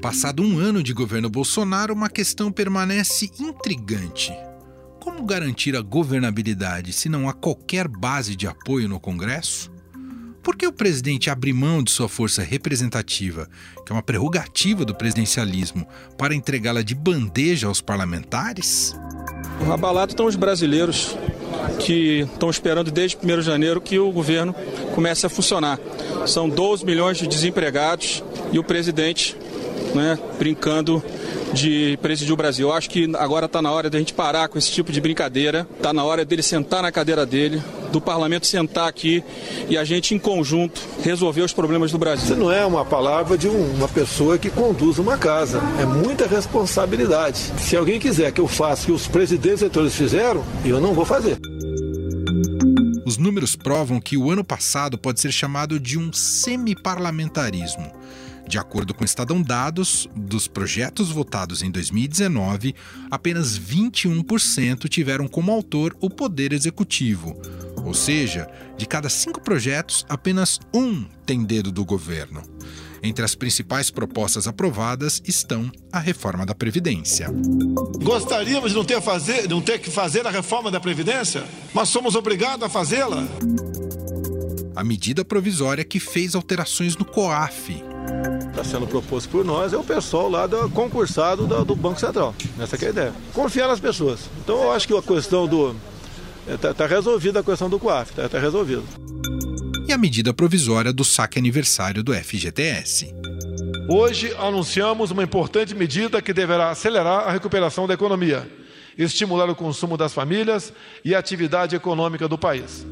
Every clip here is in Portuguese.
Passado um ano de governo Bolsonaro, uma questão permanece intrigante. Como garantir a governabilidade se não há qualquer base de apoio no Congresso? Por que o presidente abre mão de sua força representativa, que é uma prerrogativa do presidencialismo, para entregá-la de bandeja aos parlamentares? Abalado estão os brasileiros que estão esperando desde 1 de janeiro que o governo comece a funcionar. São 12 milhões de desempregados e o presidente né, brincando de presidir o Brasil. Eu acho que agora está na hora da gente parar com esse tipo de brincadeira, está na hora dele sentar na cadeira dele, do parlamento sentar aqui e a gente, em conjunto, resolver os problemas do Brasil. Isso não é uma palavra de um, uma pessoa que conduz uma casa, é muita responsabilidade. Se alguém quiser que eu faça o que os presidentes eleitores fizeram, eu não vou fazer. Os números provam que o ano passado pode ser chamado de um semi-parlamentarismo. De acordo com o Estadão Dados, dos projetos votados em 2019, apenas 21% tiveram como autor o Poder Executivo. Ou seja, de cada cinco projetos, apenas um tem dedo do governo. Entre as principais propostas aprovadas estão a reforma da Previdência. Gostaríamos de não ter, fazer, não ter que fazer a reforma da Previdência, mas somos obrigados a fazê-la. A medida provisória que fez alterações no COAF, está sendo proposto por nós é o pessoal lá do concursado do, do Banco Central. Essa é a ideia. Confiar nas pessoas. Então eu acho que a questão do. Está tá resolvida a questão do COAF, está tá resolvido. E a medida provisória do saque aniversário do FGTS. Hoje anunciamos uma importante medida que deverá acelerar a recuperação da economia, estimular o consumo das famílias e a atividade econômica do país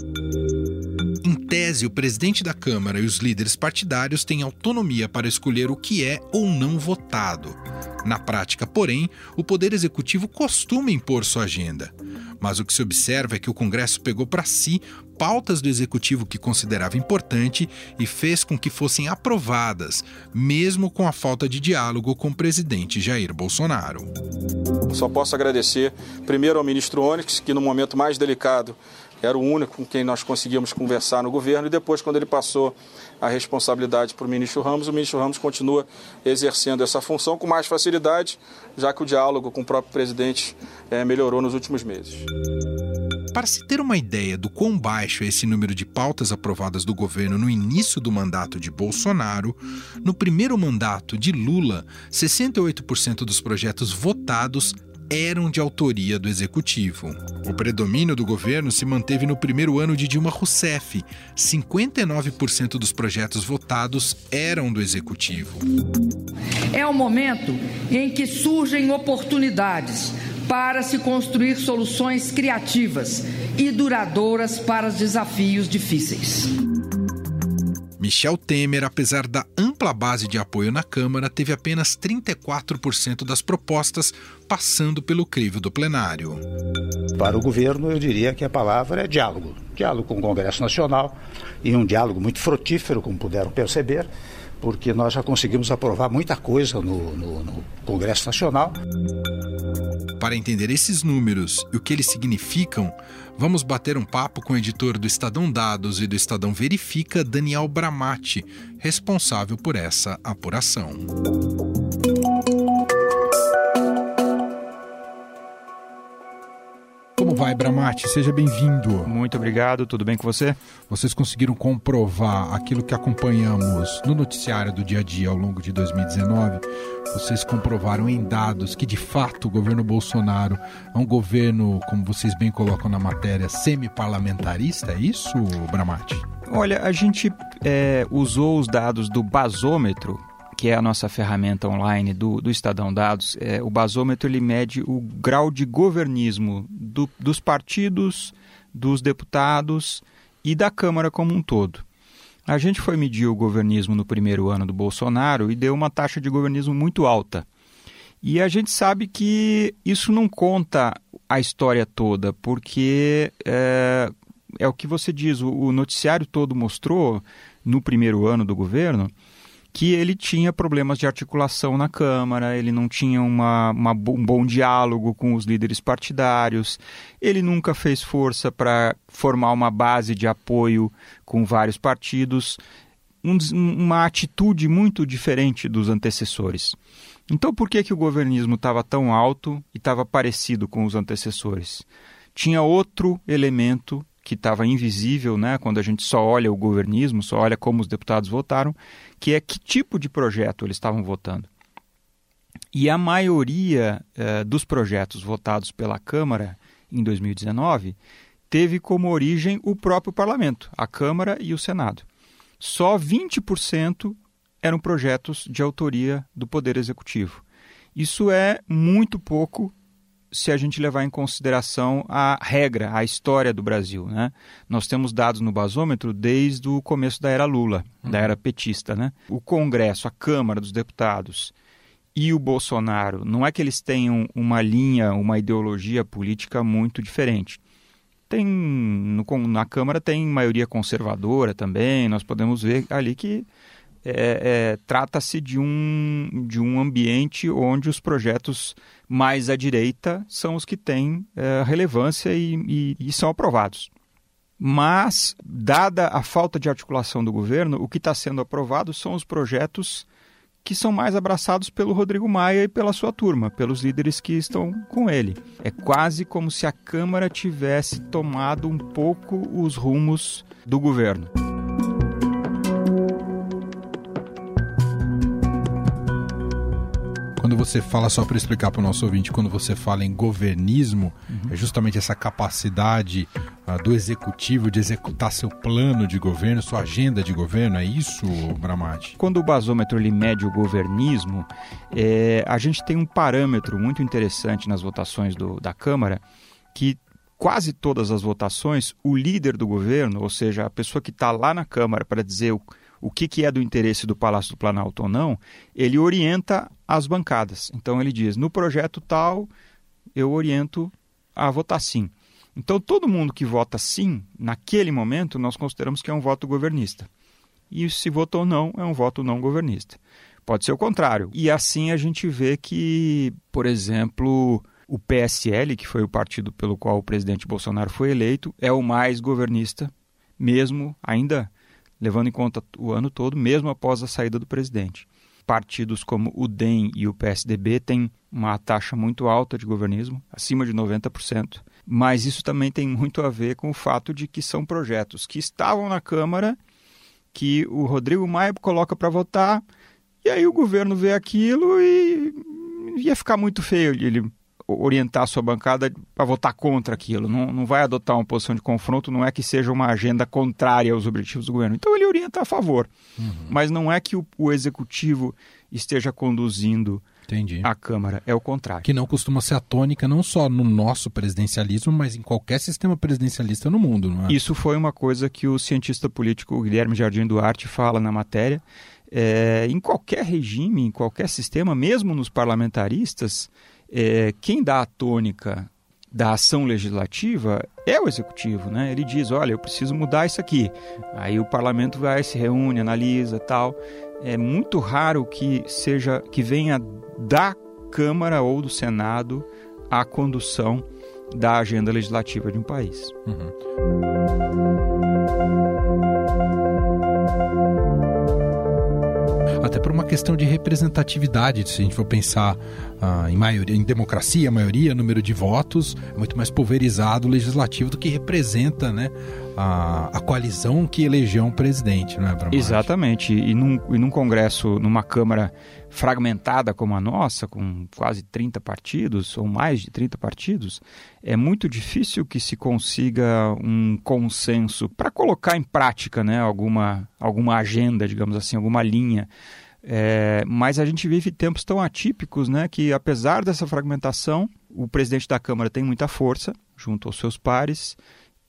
tese, o presidente da Câmara e os líderes partidários têm autonomia para escolher o que é ou não votado. Na prática, porém, o Poder Executivo costuma impor sua agenda. Mas o que se observa é que o Congresso pegou para si pautas do Executivo que considerava importante e fez com que fossem aprovadas, mesmo com a falta de diálogo com o presidente Jair Bolsonaro. Só posso agradecer primeiro ao ministro Onyx, que no momento mais delicado era o único com quem nós conseguíamos conversar no governo, e depois, quando ele passou a responsabilidade para o ministro Ramos, o ministro Ramos continua exercendo essa função com mais facilidade, já que o diálogo com o próprio presidente é, melhorou nos últimos meses. Para se ter uma ideia do quão baixo é esse número de pautas aprovadas do governo no início do mandato de Bolsonaro, no primeiro mandato de Lula, 68% dos projetos votados eram de autoria do executivo. O predomínio do governo se manteve no primeiro ano de Dilma Rousseff. 59% dos projetos votados eram do executivo. É o momento em que surgem oportunidades para se construir soluções criativas e duradouras para os desafios difíceis. Michel Temer, apesar da ampla base de apoio na Câmara, teve apenas 34% das propostas passando pelo crivo do plenário. Para o governo, eu diria que a palavra é diálogo. Diálogo com o Congresso Nacional e um diálogo muito frutífero, como puderam perceber, porque nós já conseguimos aprovar muita coisa no, no, no Congresso Nacional. Para entender esses números e o que eles significam, Vamos bater um papo com o editor do Estadão Dados e do Estadão Verifica, Daniel Bramati, responsável por essa apuração. Como vai, Bramati? Seja bem-vindo. Muito obrigado, tudo bem com você? Vocês conseguiram comprovar aquilo que acompanhamos no noticiário do dia a dia ao longo de 2019? Vocês comprovaram em dados que, de fato, o governo Bolsonaro é um governo, como vocês bem colocam na matéria, semi-parlamentarista? É isso, Bramati? Olha, a gente é, usou os dados do basômetro que é a nossa ferramenta online do, do Estadão Dados, é, o basômetro ele mede o grau de governismo do, dos partidos, dos deputados e da Câmara como um todo. A gente foi medir o governismo no primeiro ano do Bolsonaro e deu uma taxa de governismo muito alta. E a gente sabe que isso não conta a história toda, porque é, é o que você diz, o, o noticiário todo mostrou no primeiro ano do governo que ele tinha problemas de articulação na Câmara, ele não tinha uma, uma, um bom diálogo com os líderes partidários, ele nunca fez força para formar uma base de apoio com vários partidos. um, uma atitude muito diferente dos antecessores. Então, por que, que o governismo estava tão alto e estava parecido com os antecessores? Tinha outro elemento que estava invisível, né, quando a gente só olha o governismo, só olha como os deputados votaram, que é que tipo de projeto eles estavam votando. E a maioria eh, dos projetos votados pela Câmara em 2019 teve como origem o próprio parlamento, a Câmara e o Senado. Só 20% eram projetos de autoria do Poder Executivo. Isso é muito pouco se a gente levar em consideração a regra, a história do Brasil. Né? Nós temos dados no basômetro desde o começo da era Lula, uhum. da era petista. Né? O Congresso, a Câmara dos Deputados e o Bolsonaro, não é que eles tenham uma linha, uma ideologia política muito diferente tem no, na Câmara tem maioria conservadora também. Nós podemos ver ali que é, é, trata-se de um, de um ambiente onde os projetos mais à direita são os que têm é, relevância e, e, e, são aprovados. Mas, dada a falta de articulação do governo, o que está sendo aprovado são os projetos que são mais abraçados pelo Rodrigo Maia e pela sua turma, pelos líderes que estão com ele. É quase como se a Câmara tivesse tomado um pouco os rumos do governo. Quando você fala, só para explicar para o nosso ouvinte, quando você fala em governismo, uhum. é justamente essa capacidade uh, do executivo de executar seu plano de governo, sua agenda de governo, é isso, Bramati? Quando o basômetro ele mede o governismo, é, a gente tem um parâmetro muito interessante nas votações do, da Câmara, que quase todas as votações, o líder do governo, ou seja, a pessoa que está lá na Câmara para dizer o o que, que é do interesse do Palácio do Planalto ou não, ele orienta as bancadas. Então ele diz: no projeto tal, eu oriento a votar sim. Então todo mundo que vota sim, naquele momento, nós consideramos que é um voto governista. E se votou não, é um voto não governista. Pode ser o contrário. E assim a gente vê que, por exemplo, o PSL, que foi o partido pelo qual o presidente Bolsonaro foi eleito, é o mais governista, mesmo ainda levando em conta o ano todo, mesmo após a saída do presidente. Partidos como o DEM e o PSDB têm uma taxa muito alta de governismo, acima de 90%, mas isso também tem muito a ver com o fato de que são projetos que estavam na Câmara, que o Rodrigo Maia coloca para votar, e aí o governo vê aquilo e ia ficar muito feio ele orientar a sua bancada para votar contra aquilo, não, não vai adotar uma posição de confronto, não é que seja uma agenda contrária aos objetivos do governo. Então ele orienta a favor, uhum. mas não é que o, o executivo esteja conduzindo Entendi. a Câmara, é o contrário. Que não costuma ser a tônica não só no nosso presidencialismo, mas em qualquer sistema presidencialista no mundo, não é? Isso foi uma coisa que o cientista político Guilherme Jardim Duarte fala na matéria. É, em qualquer regime, em qualquer sistema, mesmo nos parlamentaristas, é, quem dá a tônica da ação legislativa é o executivo, né? Ele diz, olha, eu preciso mudar isso aqui. Aí o parlamento vai, se reúne, analisa, tal. É muito raro que seja que venha da Câmara ou do Senado a condução da agenda legislativa de um país. Uhum. Até por uma questão de representatividade, se a gente for pensar ah, em maioria, em democracia, maioria, número de votos, é muito mais pulverizado o legislativo do que representa, né, a, a coalizão que elegeu um presidente, não é? Exatamente. E num, e num congresso, numa Câmara fragmentada como a nossa, com quase 30 partidos, ou mais de 30 partidos, é muito difícil que se consiga um consenso para colocar em prática né, alguma, alguma agenda, digamos assim, alguma linha. É, mas a gente vive tempos tão atípicos né, que, apesar dessa fragmentação, o presidente da Câmara tem muita força junto aos seus pares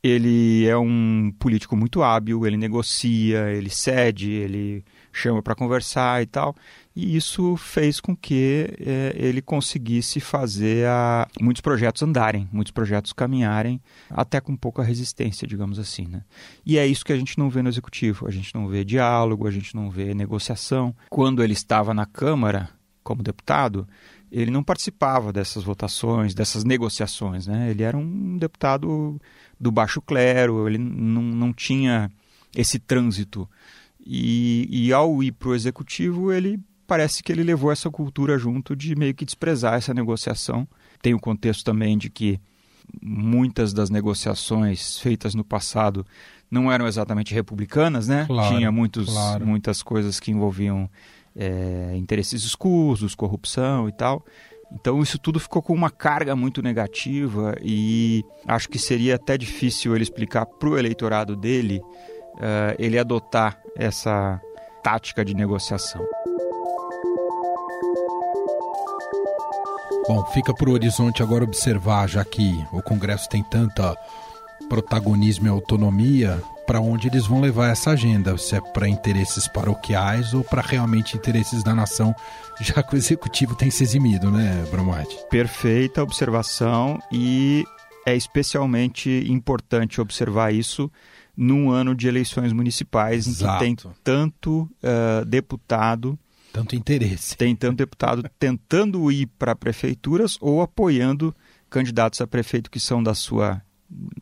ele é um político muito hábil, ele negocia, ele cede, ele chama para conversar e tal. E isso fez com que é, ele conseguisse fazer a, muitos projetos andarem, muitos projetos caminharem, até com pouca resistência, digamos assim. Né? E é isso que a gente não vê no executivo. A gente não vê diálogo, a gente não vê negociação. Quando ele estava na Câmara como deputado, ele não participava dessas votações, dessas negociações. Né? Ele era um deputado do baixo clero, ele não, não tinha esse trânsito E, e ao ir para o executivo, ele parece que ele levou essa cultura junto de meio que desprezar essa negociação. Tem o contexto também de que muitas das negociações feitas no passado não eram exatamente republicanas, né? Claro, Tinha muitos, claro. muitas coisas que envolviam é, interesses escusos, corrupção e tal. Então isso tudo ficou com uma carga muito negativa e acho que seria até difícil ele explicar para o eleitorado dele uh, ele adotar essa tática de negociação. Bom, fica para o horizonte agora observar, já que o Congresso tem tanta protagonismo e autonomia, para onde eles vão levar essa agenda, se é para interesses paroquiais ou para realmente interesses da nação, já que o executivo tem se eximido, né, Bromati? Perfeita observação e é especialmente importante observar isso num ano de eleições municipais Exato. em que tem tanto uh, deputado tanto interesse. Tem tanto deputado tentando ir para prefeituras ou apoiando candidatos a prefeito que são da sua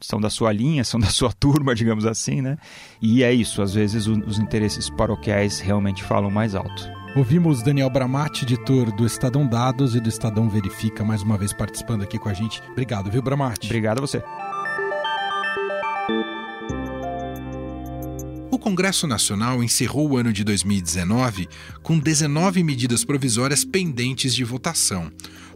são da sua linha, são da sua turma, digamos assim, né? E é isso, às vezes os interesses paroquiais realmente falam mais alto. Ouvimos Daniel Bramati, editor do Estadão Dados e do Estadão Verifica, mais uma vez participando aqui com a gente. Obrigado, viu, Bramati? Obrigado a você. O Congresso Nacional encerrou o ano de 2019 com 19 medidas provisórias pendentes de votação.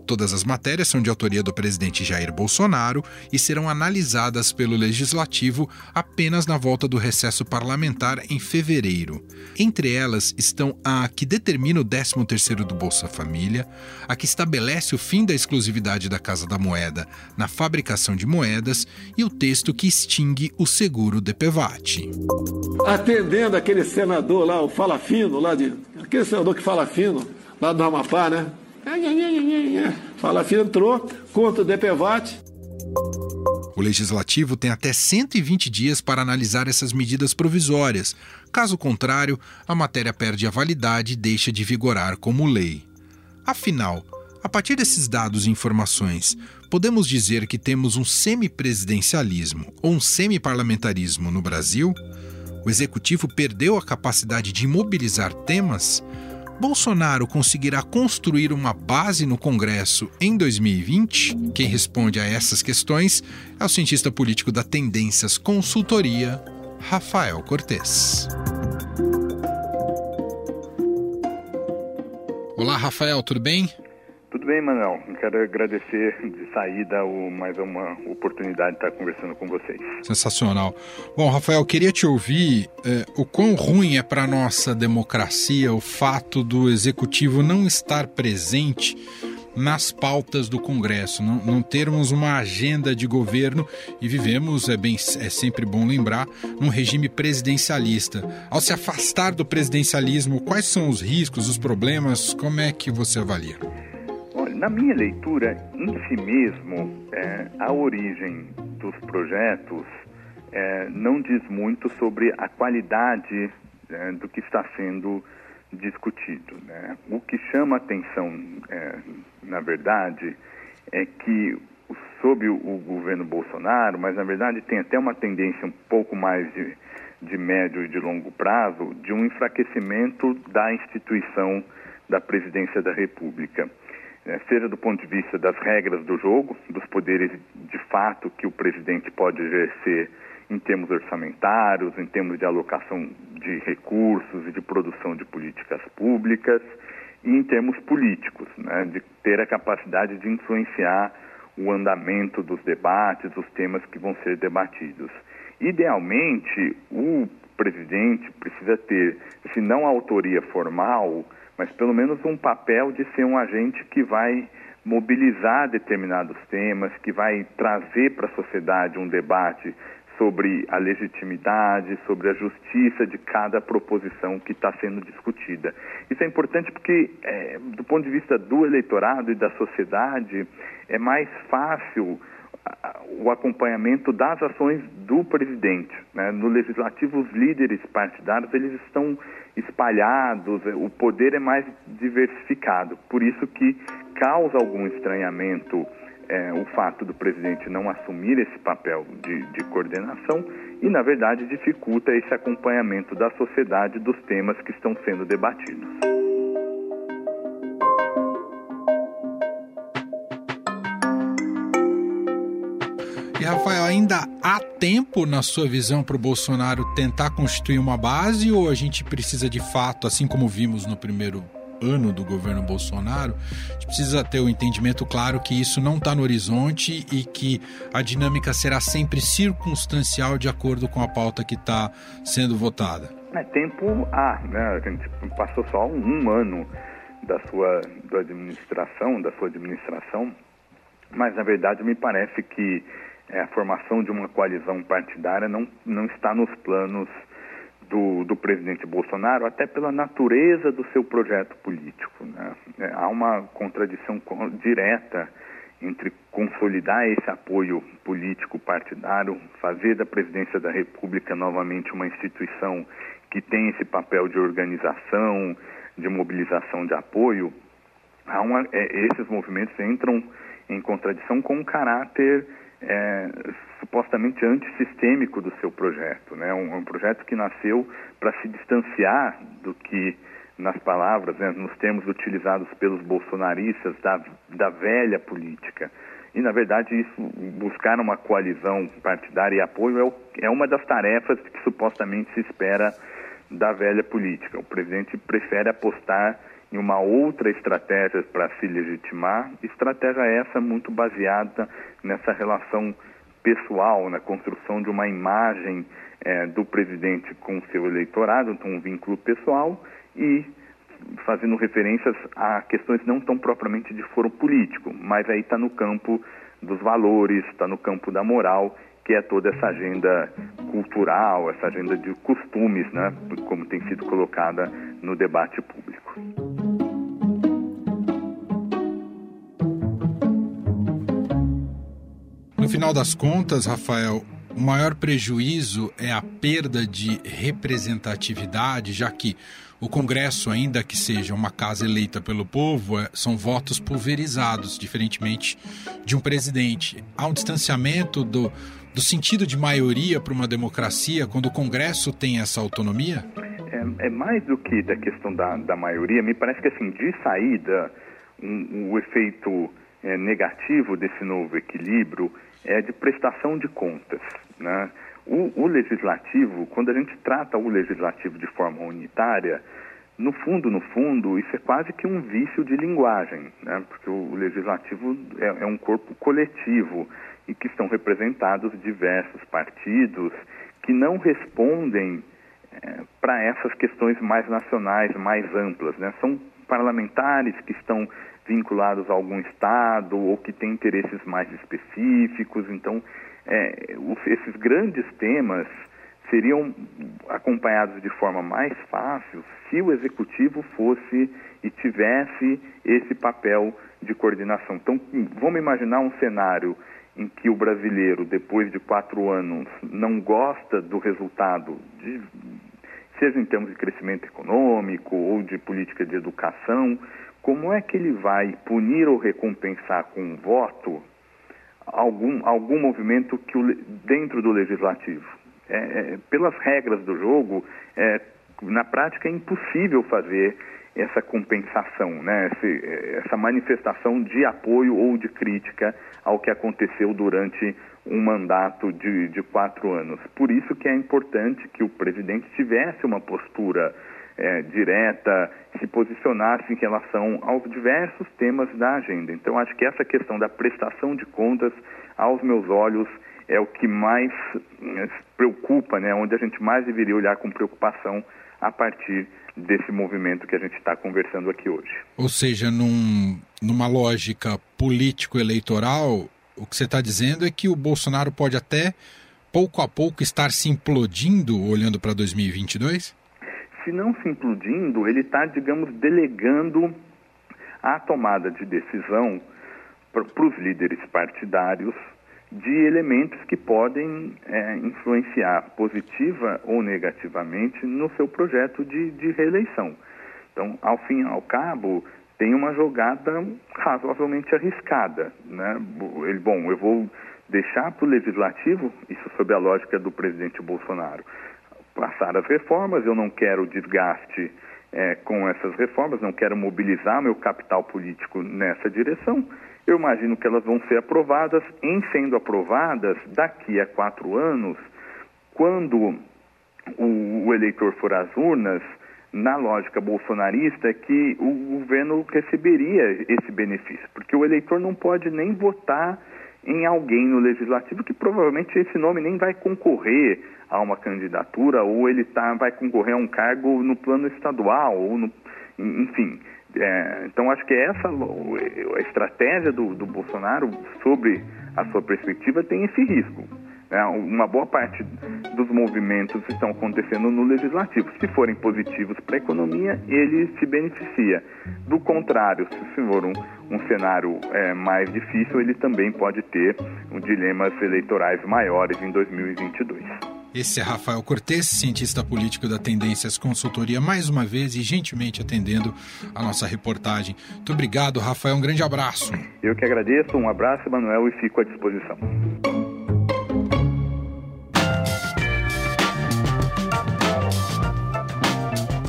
Todas as matérias são de autoria do presidente Jair Bolsonaro e serão analisadas pelo Legislativo apenas na volta do recesso parlamentar em fevereiro. Entre elas estão a que determina o 13º do Bolsa Família, a que estabelece o fim da exclusividade da Casa da Moeda na fabricação de moedas e o texto que extingue o seguro DPVAT. Atendendo aquele senador lá, o Fala Fino, lá de. Aquele senador que fala fino, lá do Amapá, né? Fala Fino entrou contra o DPVAT. O legislativo tem até 120 dias para analisar essas medidas provisórias. Caso contrário, a matéria perde a validade e deixa de vigorar como lei. Afinal, a partir desses dados e informações, podemos dizer que temos um semipresidencialismo ou um semiparlamentarismo no Brasil? O executivo perdeu a capacidade de mobilizar temas? Bolsonaro conseguirá construir uma base no Congresso em 2020? Quem responde a essas questões é o cientista político da Tendências Consultoria, Rafael Cortes. Olá, Rafael, tudo bem? Tudo bem, Manuel. Quero agradecer de saída o, mais uma oportunidade de estar conversando com vocês. Sensacional. Bom, Rafael, queria te ouvir é, o quão ruim é para a nossa democracia o fato do executivo não estar presente nas pautas do Congresso, não, não, termos uma agenda de governo e vivemos, é, bem, é sempre bom lembrar, num regime presidencialista. Ao se afastar do presidencialismo, quais são os riscos, os problemas? Como é que você avalia? Na minha leitura, em si mesmo, é, a origem dos projetos é, não diz muito sobre a qualidade é, do que está sendo discutido. Né? O que chama atenção, é, na verdade, é que sob o, o, governo Bolsonaro, mas na verdade tem até uma tendência um pouco mais de, de médio e de longo prazo, de um enfraquecimento da instituição da presidência da República seja do ponto de vista das regras do jogo, dos poderes de fato que o presidente pode exercer em termos orçamentários, em termos de alocação de recursos e de produção de políticas públicas, e em termos políticos, né, de ter a capacidade de influenciar o andamento dos debates, dos temas que vão ser debatidos. Idealmente, o presidente precisa ter, se não autoria formal, mas pelo menos um papel de ser um agente que vai mobilizar determinados temas, que vai trazer para a sociedade um debate sobre a legitimidade, sobre a justiça de cada proposição que está sendo discutida. Isso é importante porque, é, do ponto de vista do eleitorado e da sociedade, é mais fácil o acompanhamento das ações do presidente. Né? No legislativo, os líderes partidários eles estão espalhados, o poder é mais diversificado. Por isso que causa algum estranhamento é, o fato do presidente não assumir esse papel de, de, coordenação e, na verdade, dificulta esse acompanhamento da sociedade dos temas que estão sendo debatidos. Rafael, ainda há tempo, na sua visão, para o Bolsonaro tentar constituir uma base ou a gente precisa de fato, assim como vimos no primeiro ano do governo Bolsonaro, a gente precisa ter o um entendimento claro que isso não está no horizonte e que a dinâmica será sempre circunstancial de acordo com a pauta que está sendo votada. É, tempo há, né? A gente passou só um, ano da sua da administração, da sua administração, mas na verdade me parece que é, a formação de uma coalizão partidária não, não está nos planos do, do presidente Bolsonaro, até pela natureza do seu projeto político. Né? É, há uma contradição direta entre consolidar esse apoio político partidário, fazer da presidência da República novamente uma instituição que tem esse papel de organização, de mobilização de apoio, uma, é, esses movimentos entram em contradição com o caráter é, supostamente antissistêmico do seu projeto. Né? Um, um projeto que nasceu para se distanciar do que, nas palavras, né, nos termos utilizados pelos bolsonaristas, da, da velha política. E, na verdade, isso, buscar uma coalizão partidária e apoio é, o, é uma das tarefas que supostamente se espera da velha política. O presidente prefere apostar em uma outra estratégia para se legitimar, estratégia essa muito baseada nessa relação pessoal, na construção de uma imagem é, do presidente com seu eleitorado, então um vínculo pessoal e fazendo referências a questões não tão propriamente de foro político, mas aí está no campo dos valores, está no campo da moral, que é toda essa agenda cultural, essa agenda de costumes, né, como tem sido colocada no debate público. No final das contas, Rafael, o maior prejuízo é a perda de representatividade, já que o Congresso, ainda que seja uma casa eleita pelo povo, é, são votos pulverizados, diferentemente de um presidente. Há um distanciamento do, do sentido de maioria para uma democracia quando o Congresso tem essa autonomia? É, é mais do que da questão da, da maioria. Me parece que, assim, de saída, um, o efeito é, negativo desse novo equilíbrio é de prestação de contas. Né? O, o, legislativo, quando a gente trata o legislativo de forma unitária, no fundo, no fundo, isso é quase que um vício de linguagem, né? porque o, legislativo é, é, um corpo coletivo e que estão representados diversos partidos que não respondem é, para essas questões mais nacionais, mais amplas. Né? São parlamentares que estão vinculados a algum Estado ou que têm interesses mais específicos. Então, é, esses grandes temas seriam acompanhados de forma mais fácil se o executivo fosse e tivesse esse papel de coordenação. Então, vamos imaginar um cenário em que o brasileiro, depois de quatro anos, não gosta do resultado, de, seja em termos de crescimento econômico ou de política de educação, como é que ele vai punir ou recompensar com um voto algum, algum movimento que o, dentro do legislativo? É, é, pelas regras do jogo, é, na prática é impossível fazer essa compensação, né? Esse, essa manifestação de apoio ou de crítica ao que aconteceu durante um mandato de, de quatro anos. Por isso que é importante que o presidente tivesse uma postura é, direta, se posicionasse em relação aos diversos temas da agenda. Então, acho que essa questão da prestação de contas, aos meus olhos, é o que mais é, preocupa, né? onde a gente mais deveria olhar com preocupação a partir desse movimento que a gente está conversando aqui hoje. Ou seja, num, numa lógica político-eleitoral, o que você está dizendo é que o Bolsonaro pode até, pouco a pouco, estar se implodindo olhando para 2022? Se não se implodindo, ele está, digamos, delegando a tomada de decisão para os líderes partidários de elementos que podem é, influenciar positiva ou negativamente no seu projeto de, de reeleição. Então, ao fim e ao cabo, tem uma jogada razoavelmente arriscada. Né? Ele, bom, eu vou deixar para o legislativo, isso sob a lógica do presidente Bolsonaro, passar as reformas, eu não quero desgaste é, com essas reformas, não quero mobilizar meu capital político nessa direção. Eu imagino que elas vão ser aprovadas, em sendo aprovadas, daqui a quatro anos, quando o, o eleitor for às urnas, na lógica bolsonarista, é que o governo receberia esse benefício, porque o eleitor não pode nem votar em alguém no legislativo que provavelmente esse nome nem vai concorrer a uma candidatura ou ele tá, vai concorrer a um cargo no plano estadual ou no, enfim. É, então acho que essa a estratégia do, do Bolsonaro sobre a sua perspectiva tem esse risco. É, uma boa parte dos movimentos estão acontecendo no legislativo. Se forem positivos para a economia, ele se beneficia. Do contrário, se for um, um cenário é, mais difícil, ele também pode ter dilemas eleitorais maiores em 2022. Esse é Rafael Cortes, cientista político da Tendências Consultoria, mais uma vez e gentilmente atendendo a nossa reportagem. Muito obrigado, Rafael. Um grande abraço. Eu que agradeço. Um abraço, Manuel, e fico à disposição.